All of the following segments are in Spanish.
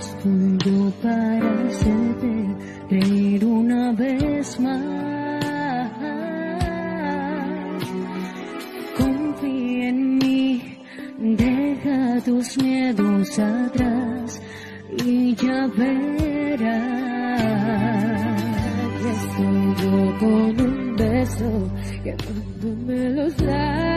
todo para hacerte reír una vez más. Confía en mí, deja tus miedos atrás y ya verás. Estoy yo con un beso que no me los das.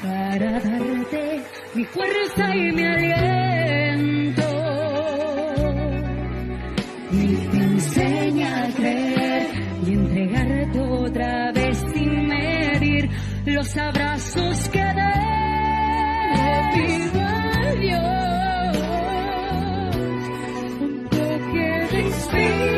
para darte mi fuerza y mi aliento. Y te enseña a creer y entregarte otra vez sin medir los abrazos que le. Un toque de.